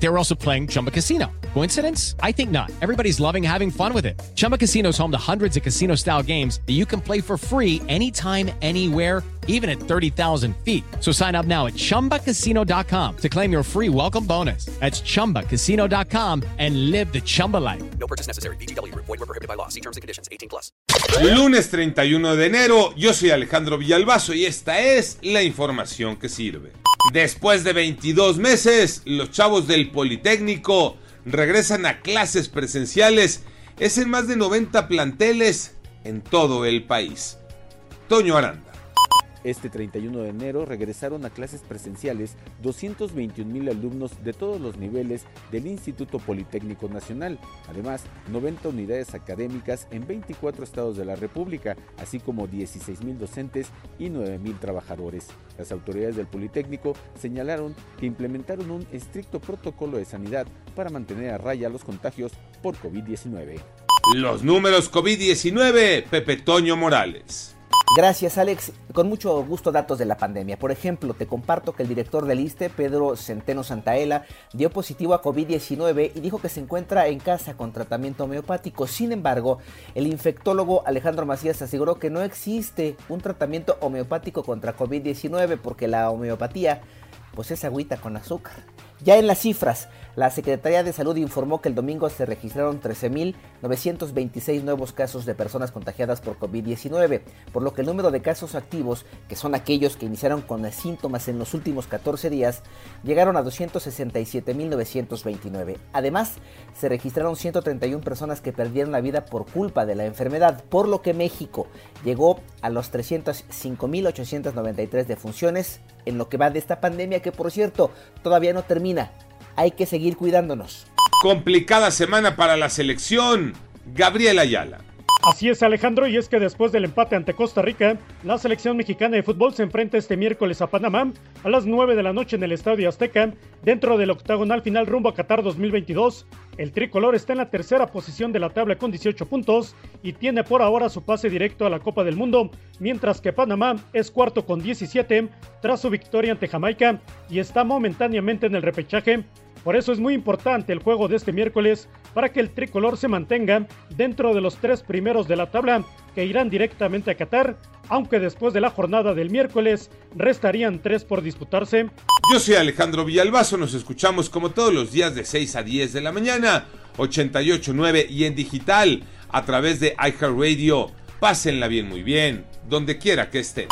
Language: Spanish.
They were also playing Chumba Casino. Coincidence? I think not. Everybody's loving having fun with it. Chumba Casino is home to hundreds of casino style games that you can play for free anytime, anywhere, even at 30,000 feet. So sign up now at chumbacasino.com to claim your free welcome bonus. That's chumbacasino.com and live the Chumba life. No purchase necessary. BGW. Void were prohibited by law. See terms and conditions. 18 plus. Lunes 31 de enero, yo soy Alejandro Villalbazo y esta es la información que sirve. Después de 22 meses, los chavos del Politécnico regresan a clases presenciales. Es en más de 90 planteles en todo el país. Toño Aranda. Este 31 de enero regresaron a clases presenciales 221 mil alumnos de todos los niveles del Instituto Politécnico Nacional, además 90 unidades académicas en 24 estados de la República, así como 16 mil docentes y 9 mil trabajadores. Las autoridades del Politécnico señalaron que implementaron un estricto protocolo de sanidad para mantener a raya los contagios por COVID-19. Los números COVID-19, Pepe Toño Morales. Gracias, Alex. Con mucho gusto datos de la pandemia. Por ejemplo, te comparto que el director del ISTE, Pedro Centeno Santaella, dio positivo a COVID-19 y dijo que se encuentra en casa con tratamiento homeopático. Sin embargo, el infectólogo Alejandro Macías aseguró que no existe un tratamiento homeopático contra COVID-19 porque la homeopatía pues es agüita con azúcar. Ya en las cifras, la Secretaría de Salud informó que el domingo se registraron 13.926 nuevos casos de personas contagiadas por COVID-19, por lo que el número de casos activos, que son aquellos que iniciaron con síntomas en los últimos 14 días, llegaron a 267.929. Además, se registraron 131 personas que perdieron la vida por culpa de la enfermedad, por lo que México llegó a los 305.893 defunciones en lo que va de esta pandemia que por cierto todavía no termina. Hay que seguir cuidándonos. Complicada semana para la selección. Gabriel Ayala. Así es Alejandro, y es que después del empate ante Costa Rica, la selección mexicana de fútbol se enfrenta este miércoles a Panamá a las 9 de la noche en el Estadio Azteca, dentro del octagonal final rumbo a Qatar 2022. El tricolor está en la tercera posición de la tabla con 18 puntos y tiene por ahora su pase directo a la Copa del Mundo, mientras que Panamá es cuarto con 17 tras su victoria ante Jamaica y está momentáneamente en el repechaje. Por eso es muy importante el juego de este miércoles para que el tricolor se mantenga dentro de los tres primeros de la tabla que irán directamente a Qatar, aunque después de la jornada del miércoles restarían tres por disputarse. Yo soy Alejandro Villalbazo, nos escuchamos como todos los días de 6 a 10 de la mañana, 88.9 y en digital a través de iHeartRadio. Pásenla bien, muy bien, donde quiera que estén.